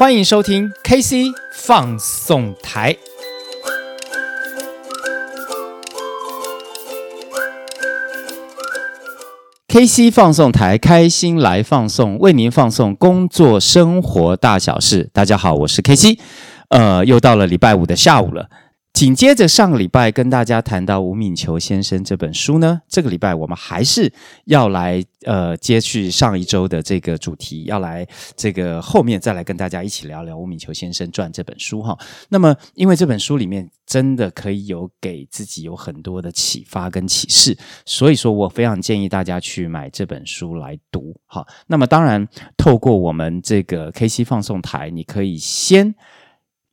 欢迎收听 KC 放送台。KC 放送台，开心来放送，为您放送工作生活大小事。大家好，我是 KC，呃，又到了礼拜五的下午了。紧接着上个礼拜跟大家谈到吴敏球先生这本书呢，这个礼拜我们还是要来呃接续上一周的这个主题，要来这个后面再来跟大家一起聊聊吴敏球先生传这本书哈。那么因为这本书里面真的可以有给自己有很多的启发跟启示，所以说我非常建议大家去买这本书来读哈。那么当然透过我们这个 KC 放送台，你可以先。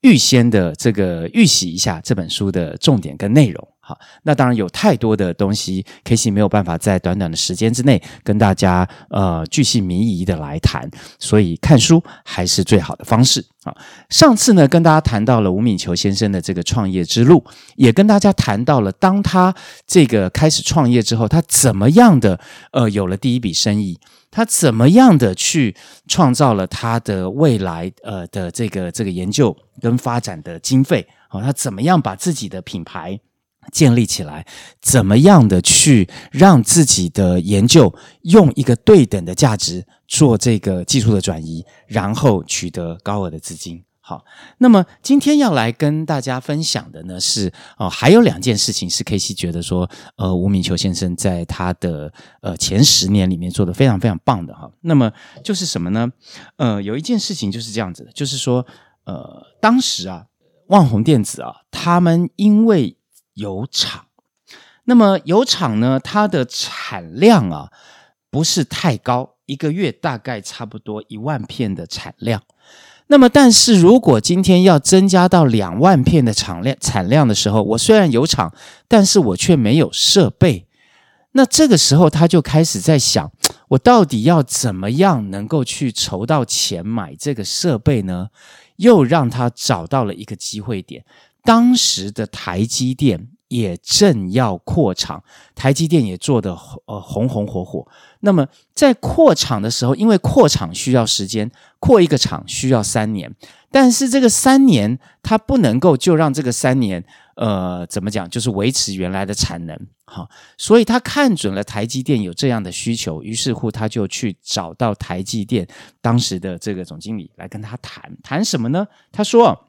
预先的这个预习一下这本书的重点跟内容，好，那当然有太多的东西，KC 没有办法在短短的时间之内跟大家呃巨细靡遗的来谈，所以看书还是最好的方式啊。上次呢跟大家谈到了吴敏球先生的这个创业之路，也跟大家谈到了当他这个开始创业之后，他怎么样的呃有了第一笔生意。他怎么样的去创造了他的未来呃的这个这个研究跟发展的经费？好，他怎么样把自己的品牌建立起来？怎么样的去让自己的研究用一个对等的价值做这个技术的转移，然后取得高额的资金？好，那么今天要来跟大家分享的呢是哦，还有两件事情是 KC 觉得说，呃，吴敏球先生在他的呃前十年里面做得非常非常棒的哈。那么就是什么呢？呃，有一件事情就是这样子的，就是说，呃，当时啊，万宏电子啊，他们因为有厂，那么有厂呢，它的产量啊不是太高，一个月大概差不多一万片的产量。那么，但是如果今天要增加到两万片的产量产量的时候，我虽然有厂，但是我却没有设备。那这个时候，他就开始在想，我到底要怎么样能够去筹到钱买这个设备呢？又让他找到了一个机会点。当时的台积电也正要扩厂，台积电也做得呃红红火火。那么在扩厂的时候，因为扩厂需要时间，扩一个厂需要三年，但是这个三年它不能够就让这个三年，呃，怎么讲，就是维持原来的产能，好，所以他看准了台积电有这样的需求，于是乎他就去找到台积电当时的这个总经理来跟他谈，谈什么呢？他说。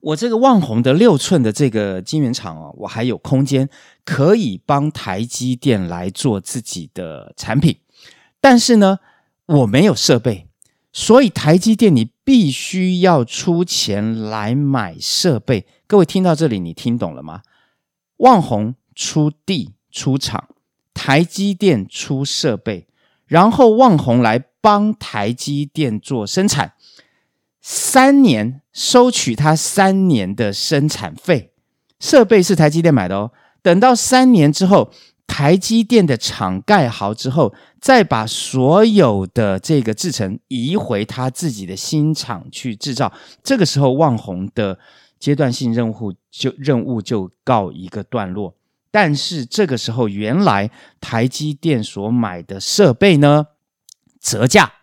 我这个旺宏的六寸的这个晶圆厂哦，我还有空间可以帮台积电来做自己的产品，但是呢，我没有设备，所以台积电你必须要出钱来买设备。各位听到这里，你听懂了吗？旺宏出地出厂，台积电出设备，然后旺宏来帮台积电做生产。三年收取他三年的生产费，设备是台积电买的哦。等到三年之后，台积电的厂盖好之后，再把所有的这个制程移回他自己的新厂去制造。这个时候，旺宏的阶段性任务就任务就告一个段落。但是这个时候，原来台积电所买的设备呢，折价。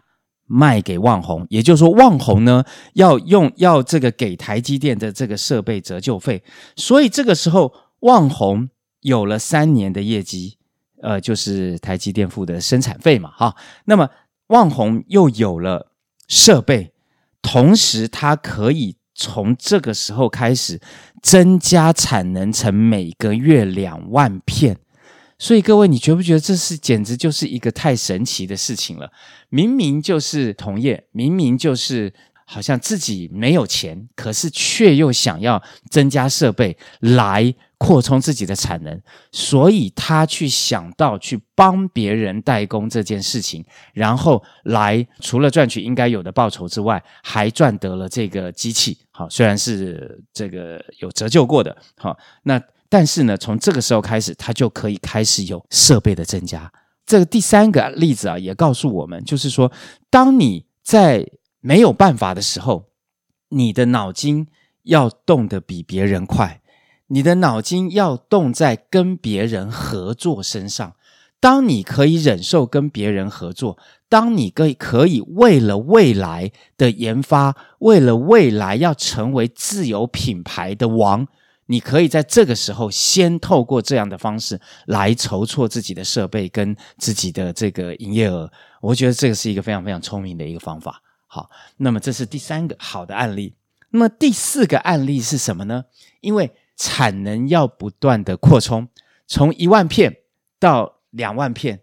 卖给旺宏，也就是说，旺宏呢要用要这个给台积电的这个设备折旧费，所以这个时候旺宏有了三年的业绩，呃，就是台积电付的生产费嘛，哈。那么旺宏又有了设备，同时它可以从这个时候开始增加产能成每个月两万片。所以各位，你觉不觉得这是简直就是一个太神奇的事情了？明明就是同业，明明就是好像自己没有钱，可是却又想要增加设备来扩充自己的产能，所以他去想到去帮别人代工这件事情，然后来除了赚取应该有的报酬之外，还赚得了这个机器。好，虽然是这个有折旧过的，好，那。但是呢，从这个时候开始，它就可以开始有设备的增加。这个第三个例子啊，也告诉我们，就是说，当你在没有办法的时候，你的脑筋要动得比别人快，你的脑筋要动在跟别人合作身上。当你可以忍受跟别人合作，当你可以可以为了未来的研发，为了未来要成为自有品牌的王，你可以在这个时候先透过这样的方式来筹措自己的设备跟自己的这个营业额。我觉得这个是一个非常非常聪明的一个方法。好，那么这是第三个好的案例。那么第四个案例是什么呢？因为产能要不断的扩充，从一万片到两万片，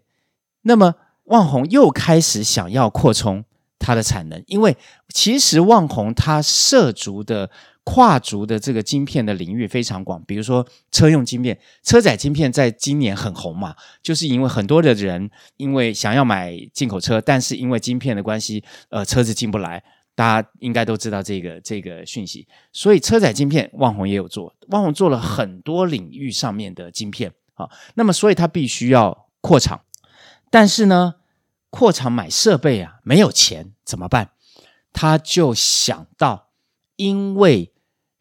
那么旺宏又开始想要扩充它的产能，因为其实旺宏它涉足的跨足的这个晶片的领域非常广，比如说车用晶片、车载晶片，在今年很红嘛，就是因为很多的人因为想要买进口车，但是因为晶片的关系，呃，车子进不来，大家应该都知道这个这个讯息，所以车载晶片旺宏也有做，旺宏做了很多领域上面的晶片啊。那么，所以他必须要扩厂，但是呢，扩厂买设备啊，没有钱怎么办？他就想到，因为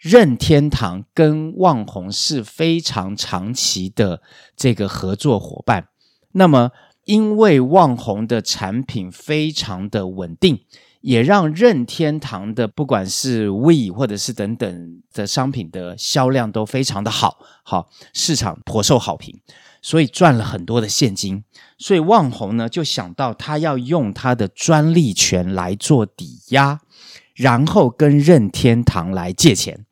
任天堂跟旺宏是非常长期的这个合作伙伴，那么因为旺宏的产品非常的稳定。也让任天堂的不管是 Wii 或者是等等的商品的销量都非常的好，好，市场颇受好评，所以赚了很多的现金。所以旺宏呢就想到他要用他的专利权来做抵押，然后跟任天堂来借钱。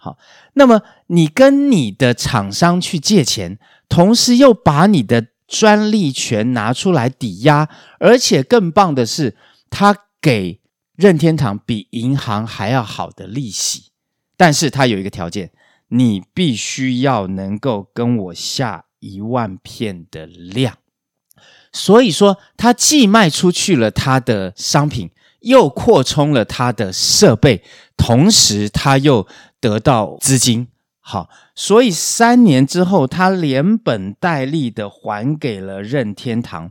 好，那么你跟你的厂商去借钱，同时又把你的专利权拿出来抵押，而且更棒的是他。给任天堂比银行还要好的利息，但是他有一个条件，你必须要能够跟我下一万片的量。所以说，他既卖出去了他的商品，又扩充了他的设备，同时他又得到资金。好，所以三年之后，他连本带利的还给了任天堂。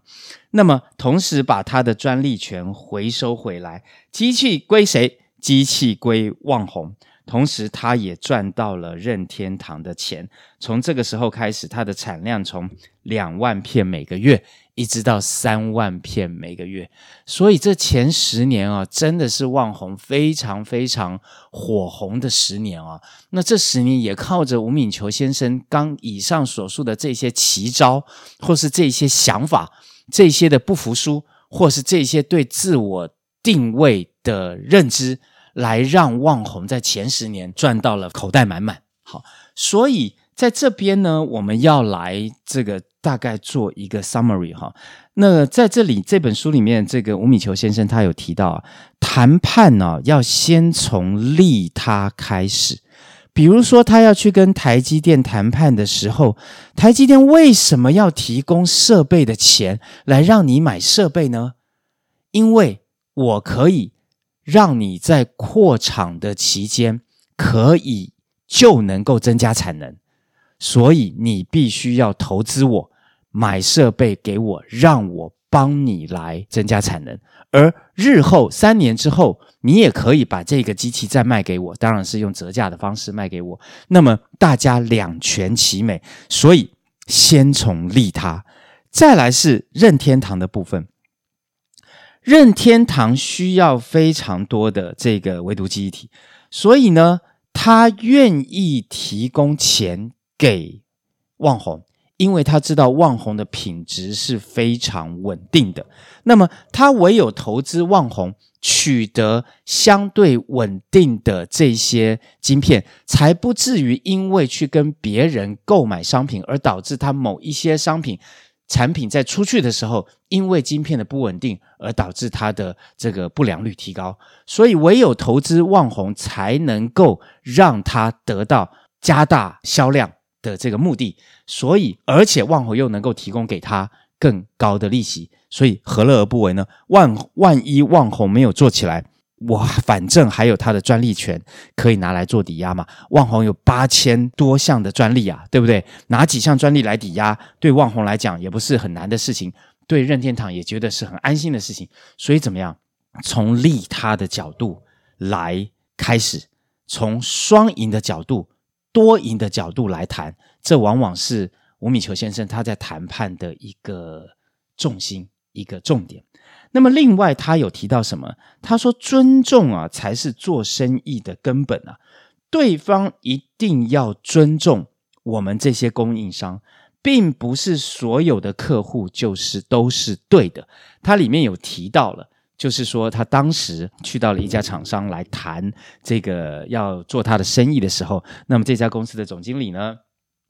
那么，同时把他的专利权回收回来，机器归谁？机器归旺宏。同时，他也赚到了任天堂的钱。从这个时候开始，他的产量从两万片每个月。一直到三万片每个月，所以这前十年啊，真的是旺宏非常非常火红的十年啊。那这十年也靠着吴敏球先生刚以上所述的这些奇招，或是这些想法，这些的不服输，或是这些对自我定位的认知，来让旺宏在前十年赚到了口袋满满。好，所以在这边呢，我们要来这个。大概做一个 summary 哈，那在这里这本书里面，这个吴敏球先生他有提到啊，谈判呢、要先从利他开始。比如说，他要去跟台积电谈判的时候，台积电为什么要提供设备的钱来让你买设备呢？因为我可以让你在扩厂的期间，可以就能够增加产能。所以你必须要投资我，买设备给我，让我帮你来增加产能。而日后三年之后，你也可以把这个机器再卖给我，当然是用折价的方式卖给我。那么大家两全其美。所以先从利他，再来是任天堂的部分。任天堂需要非常多的这个唯独记忆体，所以呢，他愿意提供钱。给旺宏，因为他知道旺宏的品质是非常稳定的。那么他唯有投资旺宏，取得相对稳定的这些晶片，才不至于因为去跟别人购买商品，而导致他某一些商品产品在出去的时候，因为晶片的不稳定，而导致它的这个不良率提高。所以唯有投资旺宏，才能够让他得到加大销量。的这个目的，所以而且旺宏又能够提供给他更高的利息，所以何乐而不为呢？万万一旺宏没有做起来，我反正还有他的专利权可以拿来做抵押嘛。旺宏有八千多项的专利啊，对不对？拿几项专利来抵押，对旺宏来讲也不是很难的事情，对任天堂也觉得是很安心的事情。所以怎么样？从利他的角度来开始，从双赢的角度。多赢的角度来谈，这往往是吴敏球先生他在谈判的一个重心、一个重点。那么，另外他有提到什么？他说：“尊重啊，才是做生意的根本啊！对方一定要尊重我们这些供应商，并不是所有的客户就是都是对的。”他里面有提到了，就是说他当时去到了一家厂商来谈这个要做他的生意的时候，那么这家公司的总经理呢，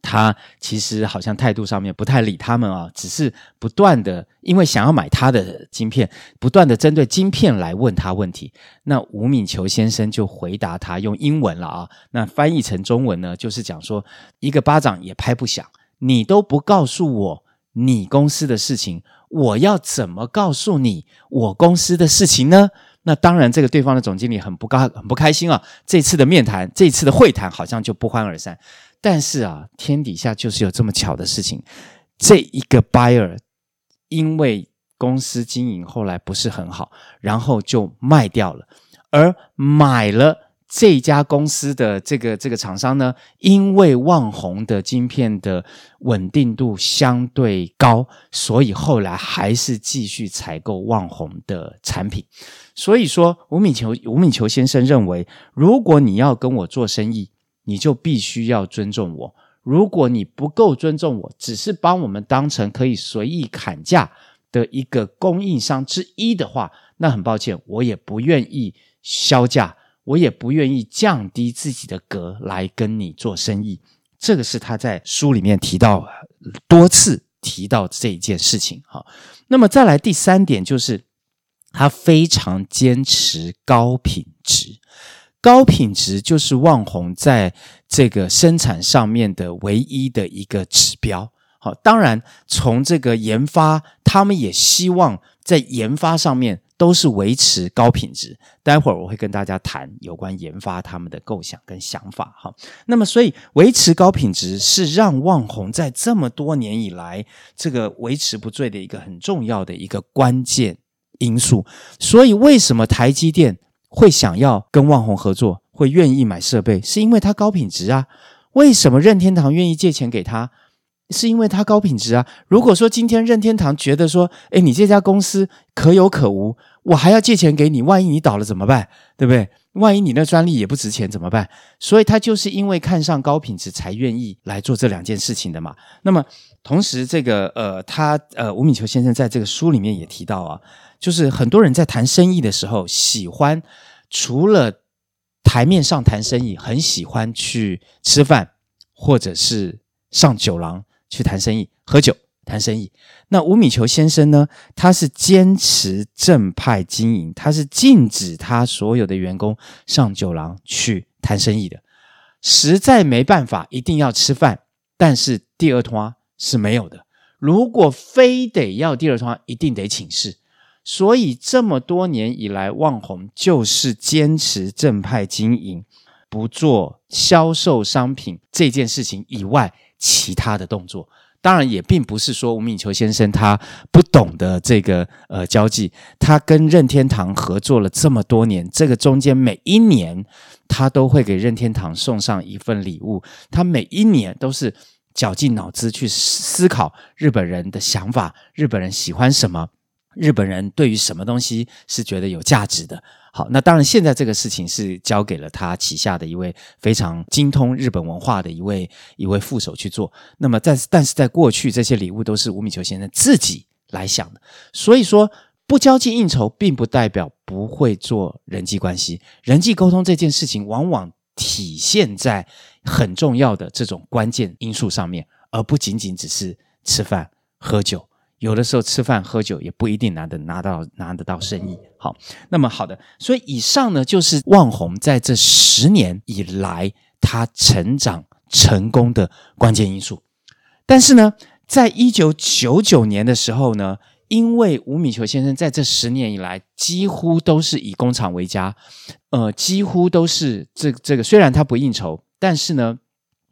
他其实好像态度上面不太理他们啊，只是不断的因为想要买他的晶片，不断的针对晶片来问他问题。那吴敏球先生就回答他，用英文了啊，那翻译成中文呢，就是讲说一个巴掌也拍不响，你都不告诉我你公司的事情，我要怎么告诉你我公司的事情呢？那当然，这个对方的总经理很不高很不开心啊，这次的面谈，这次的会谈好像就不欢而散。但是啊，天底下就是有这么巧的事情，这一个 buyer 因为公司经营后来不是很好，然后就卖掉了，而买了这家公司的这个这个厂商呢，因为旺宏的晶片的稳定度相对高，所以后来还是继续采购旺宏的产品。所以说，吴敏球吴敏球先生认为，如果你要跟我做生意，你就必须要尊重我。如果你不够尊重我，只是把我们当成可以随意砍价的一个供应商之一的话，那很抱歉，我也不愿意削价，我也不愿意降低自己的格来跟你做生意。这个是他在书里面提到多次提到这一件事情。好，那么再来第三点就是，他非常坚持高品质。高品质就是旺宏在这个生产上面的唯一的一个指标。好，当然从这个研发，他们也希望在研发上面都是维持高品质。待会儿我会跟大家谈有关研发他们的构想跟想法。哈，那么所以维持高品质是让旺宏在这么多年以来这个维持不坠的一个很重要的一个关键因素。所以为什么台积电？会想要跟万宏合作，会愿意买设备，是因为它高品质啊。为什么任天堂愿意借钱给他？是因为它高品质啊。如果说今天任天堂觉得说，诶，你这家公司可有可无，我还要借钱给你，万一你倒了怎么办？对不对？万一你那专利也不值钱怎么办？所以他就是因为看上高品质，才愿意来做这两件事情的嘛。那么同时，这个呃，他呃，吴敏球先生在这个书里面也提到啊。就是很多人在谈生意的时候，喜欢除了台面上谈生意，很喜欢去吃饭，或者是上酒廊去谈生意、喝酒谈生意。那吴敏球先生呢，他是坚持正派经营，他是禁止他所有的员工上酒廊去谈生意的。实在没办法，一定要吃饭，但是第二通啊是没有的。如果非得要第二摊，一定得请示。所以这么多年以来，旺宏就是坚持正派经营，不做销售商品这件事情以外其他的动作。当然，也并不是说吴敏球先生他不懂得这个呃交际，他跟任天堂合作了这么多年，这个中间每一年他都会给任天堂送上一份礼物，他每一年都是绞尽脑汁去思考日本人的想法，日本人喜欢什么。日本人对于什么东西是觉得有价值的？好，那当然，现在这个事情是交给了他旗下的一位非常精通日本文化的一位一位副手去做。那么在，但是在过去，这些礼物都是吴敏球先生自己来想的。所以说，不交际应酬，并不代表不会做人际关系。人际沟通这件事情，往往体现在很重要的这种关键因素上面，而不仅仅只是吃饭喝酒。有的时候吃饭喝酒也不一定拿得拿到拿得到生意。好，那么好的，所以以上呢就是旺宏在这十年以来他成长成功的关键因素。但是呢，在一九九九年的时候呢，因为吴敏球先生在这十年以来几乎都是以工厂为家，呃，几乎都是这这个虽然他不应酬，但是呢。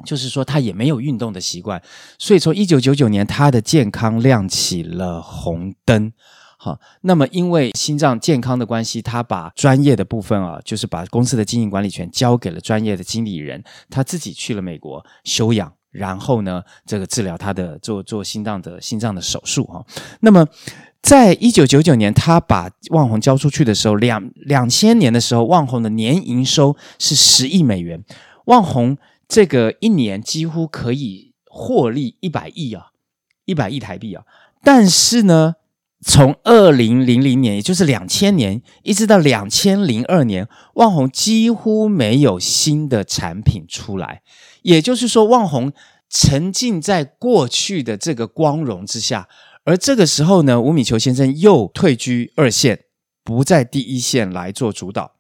就是说，他也没有运动的习惯，所以从一九九九年，他的健康亮起了红灯。好，那么因为心脏健康的关系，他把专业的部分啊，就是把公司的经营管理权交给了专业的经理人，他自己去了美国休养。然后呢，这个治疗他的做做心脏的心脏的手术哈。那么，在一九九九年，他把旺宏交出去的时候，两两千年的时候，旺宏的年营收是十亿美元，旺宏这个一年几乎可以获利一百亿啊，一百亿台币啊。但是呢，从二零零零年，也就是两千年，一直到两千零二年，旺宏几乎没有新的产品出来。也就是说，旺宏沉浸在过去的这个光荣之下，而这个时候呢，吴米球先生又退居二线，不在第一线来做主导。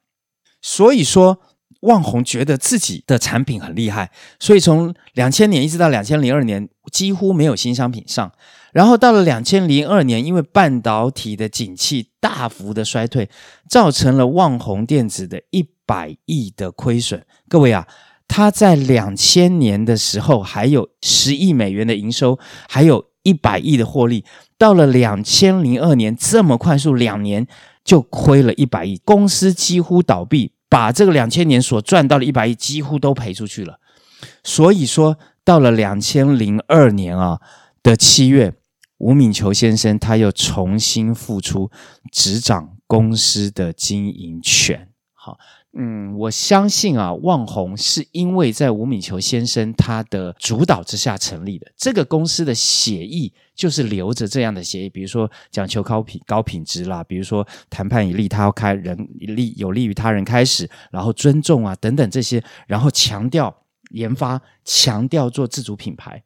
所以说，旺宏觉得自己的产品很厉害，所以从两千年一直到两千零二年，几乎没有新商品上。然后到了两千零二年，因为半导体的景气大幅的衰退，造成了旺宏电子的一百亿的亏损。各位啊，他在两千年的时候还有十亿美元的营收，还有一百亿的获利。到了两千零二年，这么快速，两年就亏了一百亿，公司几乎倒闭，把这个两千年所赚到的一百亿几乎都赔出去了。所以说，到了两千零二年啊的七月。吴敏球先生他又重新复出，执掌公司的经营权。好，嗯，我相信啊，旺红是因为在吴敏球先生他的主导之下成立的。这个公司的协议就是留着这样的协议，比如说讲求高品高品质啦，比如说谈判以利他开人利有利于他人开始，然后尊重啊等等这些，然后强调研发，强调做自主品牌。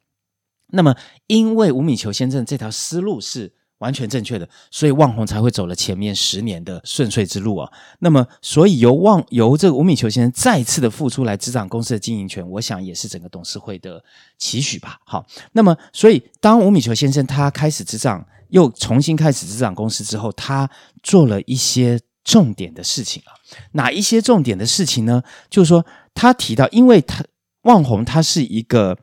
那么，因为吴米球先生这条思路是完全正确的，所以旺宏才会走了前面十年的顺遂之路啊。那么，所以由旺由这个吴米球先生再次的复出来执掌公司的经营权，我想也是整个董事会的期许吧。好，那么，所以当吴米球先生他开始执掌，又重新开始执掌公司之后，他做了一些重点的事情啊。哪一些重点的事情呢？就是说，他提到，因为他旺宏他是一个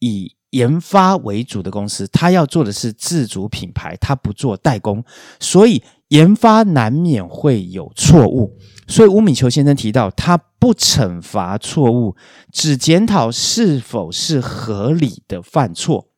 以研发为主的公司，他要做的是自主品牌，他不做代工，所以研发难免会有错误。所以吴米球先生提到，他不惩罚错误，只检讨是否是合理的犯错。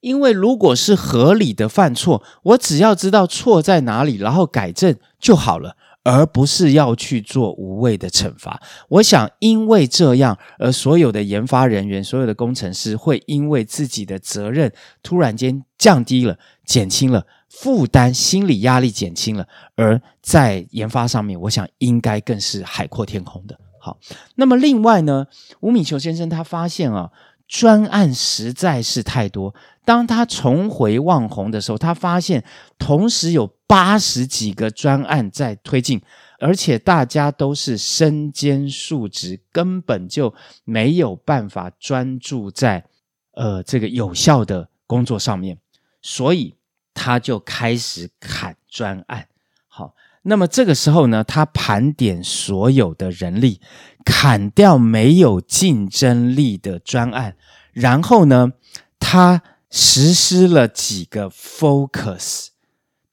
因为如果是合理的犯错，我只要知道错在哪里，然后改正就好了。而不是要去做无谓的惩罚。我想，因为这样，而所有的研发人员、所有的工程师会因为自己的责任突然间降低了、减轻了负担，心理压力减轻了，而在研发上面，我想应该更是海阔天空的。好，那么另外呢，吴敏球先生他发现啊，专案实在是太多。当他重回旺宏的时候，他发现同时有八十几个专案在推进，而且大家都是身兼数职，根本就没有办法专注在呃这个有效的工作上面，所以他就开始砍专案。好，那么这个时候呢，他盘点所有的人力，砍掉没有竞争力的专案，然后呢，他。实施了几个 focus，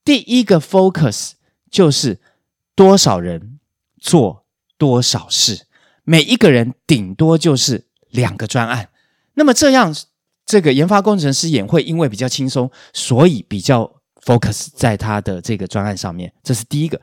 第一个 focus 就是多少人做多少事，每一个人顶多就是两个专案。那么这样，这个研发工程师也会因为比较轻松，所以比较 focus 在他的这个专案上面。这是第一个。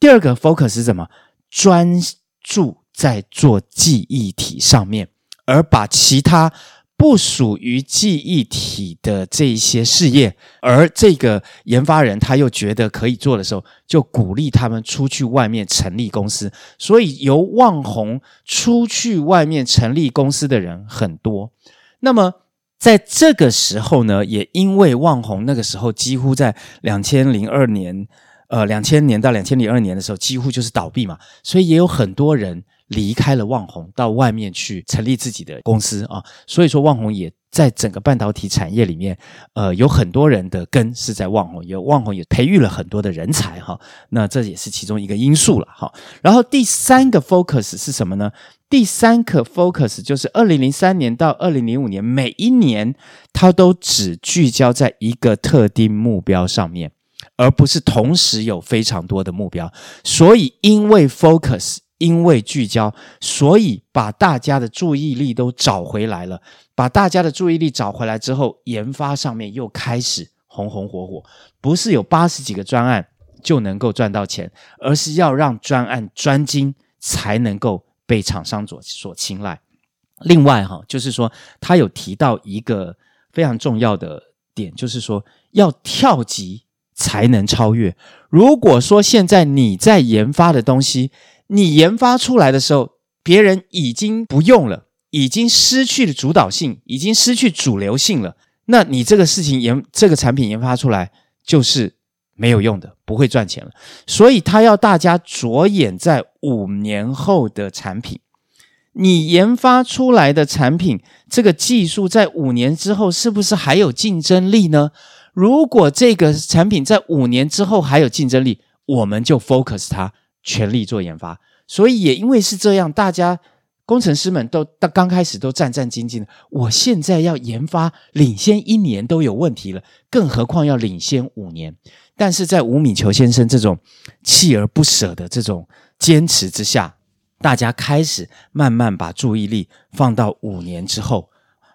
第二个 focus 是什么？专注在做记忆体上面，而把其他。不属于记忆体的这一些事业，而这个研发人他又觉得可以做的时候，就鼓励他们出去外面成立公司。所以由旺宏出去外面成立公司的人很多。那么在这个时候呢，也因为旺宏那个时候几乎在两千零二年，呃，两千年到两千零二年的时候几乎就是倒闭嘛，所以也有很多人。离开了旺宏，到外面去成立自己的公司啊，所以说旺宏也在整个半导体产业里面，呃，有很多人的根是在旺宏，有旺宏也培育了很多的人才哈，那这也是其中一个因素了哈。然后第三个 focus 是什么呢？第三个 focus 就是二零零三年到二零零五年，每一年它都只聚焦在一个特定目标上面，而不是同时有非常多的目标，所以因为 focus。因为聚焦，所以把大家的注意力都找回来了。把大家的注意力找回来之后，研发上面又开始红红火火。不是有八十几个专案就能够赚到钱，而是要让专案专精才能够被厂商所所青睐。另外哈，就是说他有提到一个非常重要的点，就是说要跳级才能超越。如果说现在你在研发的东西，你研发出来的时候，别人已经不用了，已经失去了主导性，已经失去主流性了。那你这个事情研这个产品研发出来就是没有用的，不会赚钱了。所以他要大家着眼在五年后的产品。你研发出来的产品，这个技术在五年之后是不是还有竞争力呢？如果这个产品在五年之后还有竞争力，我们就 focus 它。全力做研发，所以也因为是这样，大家工程师们都到刚开始都战战兢兢的。我现在要研发领先一年都有问题了，更何况要领先五年？但是在吴敏求先生这种锲而不舍的这种坚持之下，大家开始慢慢把注意力放到五年之后。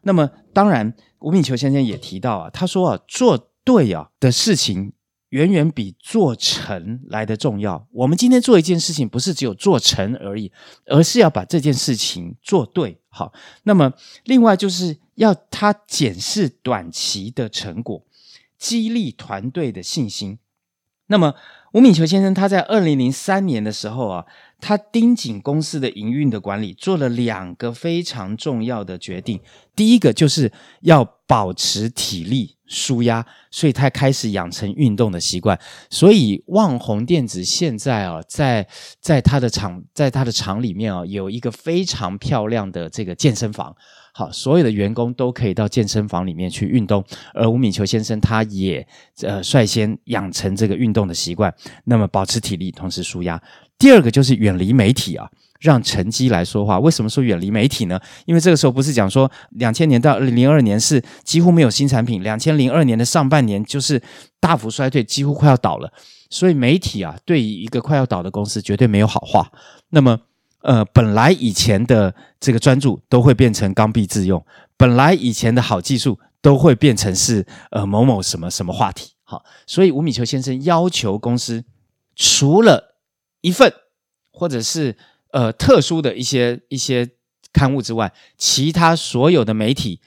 那么，当然，吴敏求先生也提到啊，他说啊，做对啊的事情。远远比做成来的重要。我们今天做一件事情，不是只有做成而已，而是要把这件事情做对。好，那么另外就是要他检视短期的成果，激励团队的信心。那么吴敏球先生他在二零零三年的时候啊，他盯紧公司的营运的管理，做了两个非常重要的决定。第一个就是要保持体力。舒压，所以他开始养成运动的习惯。所以旺宏电子现在啊，在在他的厂，在他的厂里面啊，有一个非常漂亮的这个健身房。好，所有的员工都可以到健身房里面去运动。而吴敏球先生他也呃率先养成这个运动的习惯，那么保持体力，同时舒压。第二个就是远离媒体啊。让成绩来说话。为什么说远离媒体呢？因为这个时候不是讲说两千年到二零零二年是几乎没有新产品，两千零二年的上半年就是大幅衰退，几乎快要倒了。所以媒体啊，对于一个快要倒的公司绝对没有好话。那么，呃，本来以前的这个专注都会变成刚愎自用，本来以前的好技术都会变成是呃某某什么什么话题。好，所以吴敏球先生要求公司除了一份或者是呃，特殊的一些一些刊物之外，其他所有的媒体、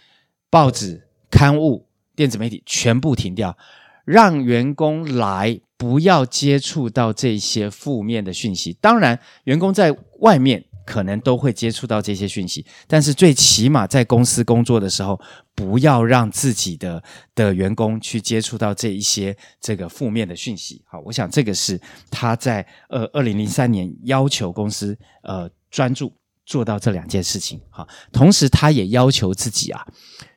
报纸、刊物、电子媒体全部停掉，让员工来不要接触到这些负面的讯息。当然，员工在外面可能都会接触到这些讯息，但是最起码在公司工作的时候，不要让自己的的员工去接触到这一些这个负面的讯息。好，我想这个是他在呃二零零三年要求公司呃专注做到这两件事情。好，同时他也要求自己啊，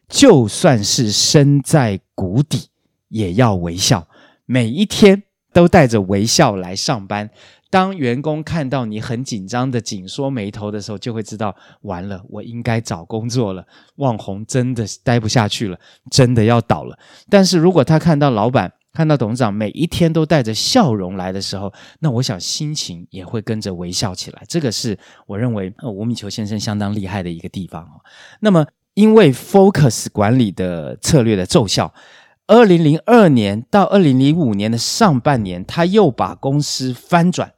就算是身在谷底，也要微笑，每一天都带着微笑来上班。当员工看到你很紧张的紧缩眉头的时候，就会知道完了，我应该找工作了。网红真的待不下去了，真的要倒了。但是如果他看到老板、看到董事长每一天都带着笑容来的时候，那我想心情也会跟着微笑起来。这个是我认为吴敏球先生相当厉害的一个地方。那么，因为 Focus 管理的策略的奏效。二零零二年到二零零五年的上半年，他又把公司翻转。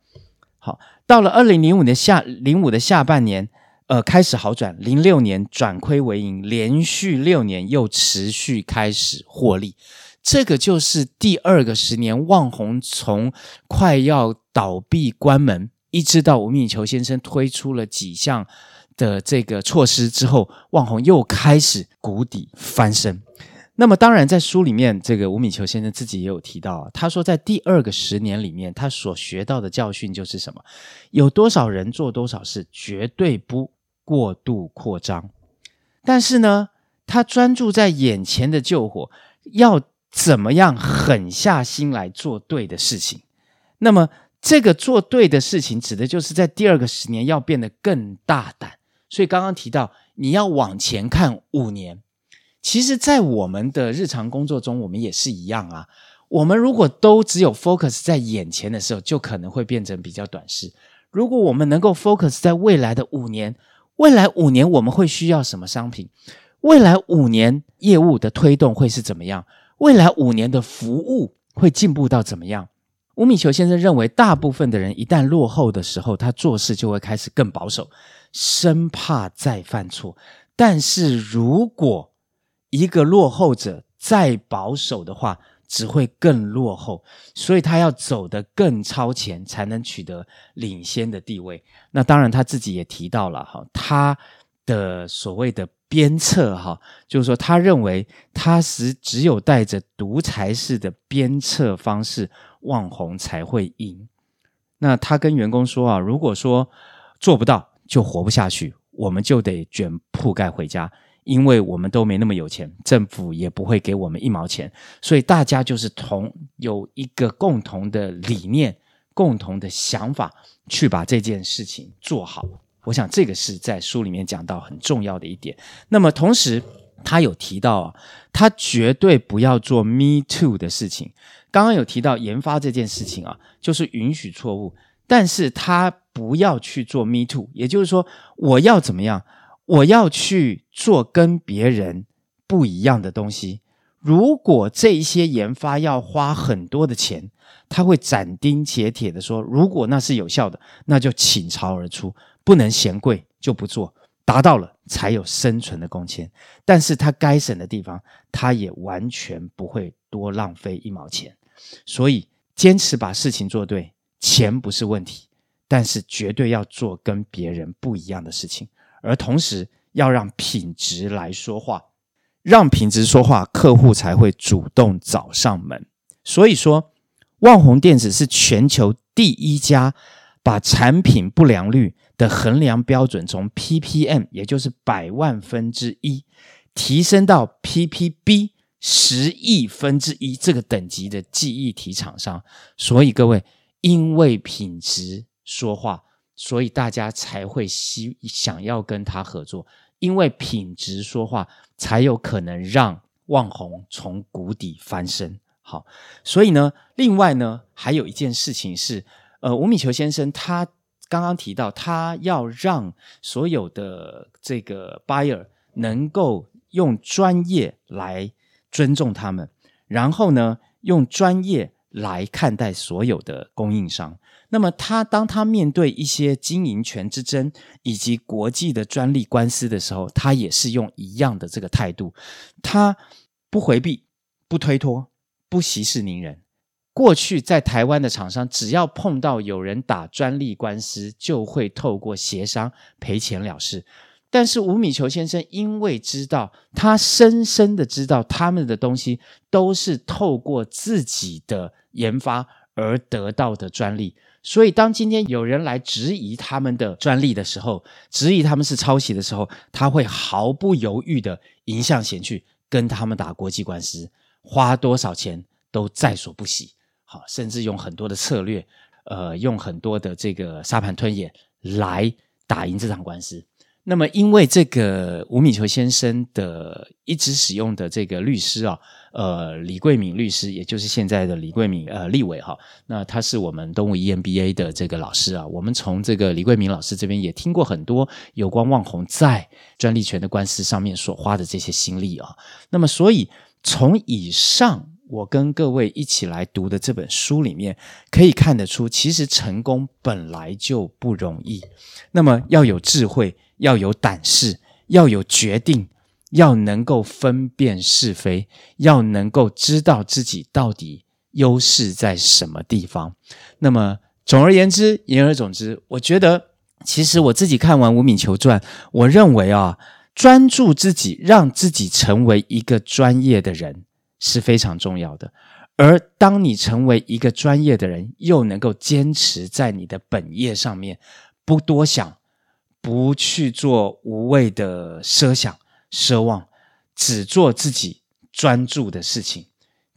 好，到了二零零五年下零五的下半年，呃，开始好转。零六年转亏为盈，连续六年又持续开始获利。这个就是第二个十年，旺宏从快要倒闭关门，一直到吴敏球先生推出了几项的这个措施之后，旺宏又开始谷底翻身。那么当然，在书里面，这个吴敏球先生自己也有提到，他说在第二个十年里面，他所学到的教训就是什么？有多少人做多少事，绝对不过度扩张。但是呢，他专注在眼前的救火，要怎么样狠下心来做对的事情。那么这个做对的事情，指的就是在第二个十年要变得更大胆。所以刚刚提到，你要往前看五年。其实，在我们的日常工作中，我们也是一样啊。我们如果都只有 focus 在眼前的时候，就可能会变成比较短视；如果我们能够 focus 在未来的五年，未来五年我们会需要什么商品？未来五年业务的推动会是怎么样？未来五年的服务会进步到怎么样？吴敏球先生认为，大部分的人一旦落后的时候，他做事就会开始更保守，生怕再犯错。但是如果一个落后者再保守的话，只会更落后，所以他要走得更超前，才能取得领先的地位。那当然，他自己也提到了哈，他的所谓的鞭策哈，就是说他认为他是只有带着独裁式的鞭策方式，网红才会赢。那他跟员工说啊，如果说做不到就活不下去，我们就得卷铺盖回家。因为我们都没那么有钱，政府也不会给我们一毛钱，所以大家就是同有一个共同的理念、共同的想法，去把这件事情做好。我想这个是在书里面讲到很重要的一点。那么同时，他有提到啊，他绝对不要做 me too 的事情。刚刚有提到研发这件事情啊，就是允许错误，但是他不要去做 me too，也就是说，我要怎么样？我要去做跟别人不一样的东西。如果这一些研发要花很多的钱，他会斩钉截铁的说：如果那是有效的，那就倾巢而出，不能嫌贵就不做，达到了才有生存的空间。但是他该省的地方，他也完全不会多浪费一毛钱。所以坚持把事情做对，钱不是问题，但是绝对要做跟别人不一样的事情。而同时要让品质来说话，让品质说话，客户才会主动找上门。所以说，旺宏电子是全球第一家把产品不良率的衡量标准从 ppm，也就是百万分之一，提升到 ppb 十亿分之一这个等级的记忆体厂商。所以各位，因为品质说话。所以大家才会希想要跟他合作，因为品质说话才有可能让旺宏从谷底翻身。好，所以呢，另外呢，还有一件事情是，呃，吴敏球先生他刚刚提到，他要让所有的这个 buyer 能够用专业来尊重他们，然后呢，用专业来看待所有的供应商。那么他当他面对一些经营权之争以及国际的专利官司的时候，他也是用一样的这个态度，他不回避、不推脱、不息事宁人。过去在台湾的厂商，只要碰到有人打专利官司，就会透过协商赔钱了事。但是吴敏球先生因为知道，他深深的知道他们的东西都是透过自己的研发而得到的专利。所以，当今天有人来质疑他们的专利的时候，质疑他们是抄袭的时候，他会毫不犹豫的迎向前去跟他们打国际官司，花多少钱都在所不惜。好，甚至用很多的策略，呃，用很多的这个沙盘推演来打赢这场官司。那么，因为这个吴敏球先生的一直使用的这个律师啊，呃，李桂敏律师，也就是现在的李桂敏呃立委哈，那他是我们东吴 EMBA 的这个老师啊，我们从这个李桂敏老师这边也听过很多有关旺宏在专利权的官司上面所花的这些心力啊。那么，所以从以上我跟各位一起来读的这本书里面，可以看得出，其实成功本来就不容易，那么要有智慧。要有胆识，要有决定，要能够分辨是非，要能够知道自己到底优势在什么地方。那么，总而言之，言而总之，我觉得，其实我自己看完《吴敏球传》，我认为啊，专注自己，让自己成为一个专业的人是非常重要的。而当你成为一个专业的人，又能够坚持在你的本业上面，不多想。不去做无谓的奢想、奢望，只做自己专注的事情，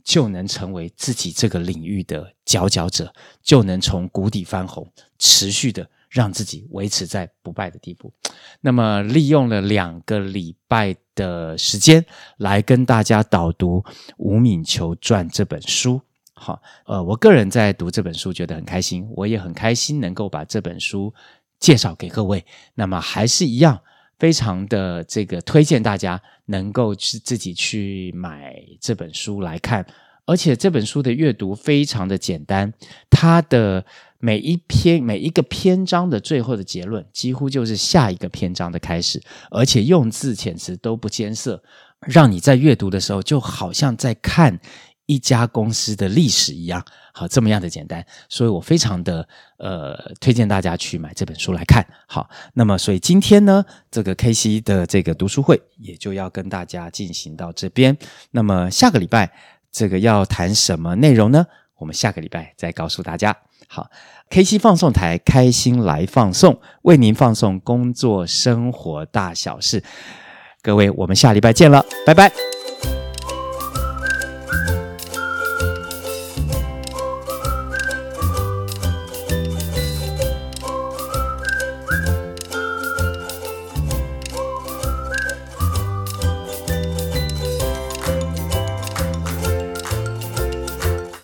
就能成为自己这个领域的佼佼者，就能从谷底翻红，持续的让自己维持在不败的地步。那么，利用了两个礼拜的时间来跟大家导读《吴敏求传》这本书。好，呃，我个人在读这本书觉得很开心，我也很开心能够把这本书介绍给各位。那么还是一样，非常的这个推荐大家能够去自己去买这本书来看，而且这本书的阅读非常的简单，它的每一篇每一个篇章的最后的结论，几乎就是下一个篇章的开始，而且用字遣词都不艰涩，让你在阅读的时候就好像在看一家公司的历史一样，好，这么样的简单，所以我非常的呃推荐大家去买这本书来看。好，那么所以今天呢，这个 KC 的这个读书会也就要跟大家进行到这边。那么下个礼拜这个要谈什么内容呢？我们下个礼拜再告诉大家。好，KC 放送台开心来放送，为您放送工作生活大小事。各位，我们下礼拜见了，拜拜。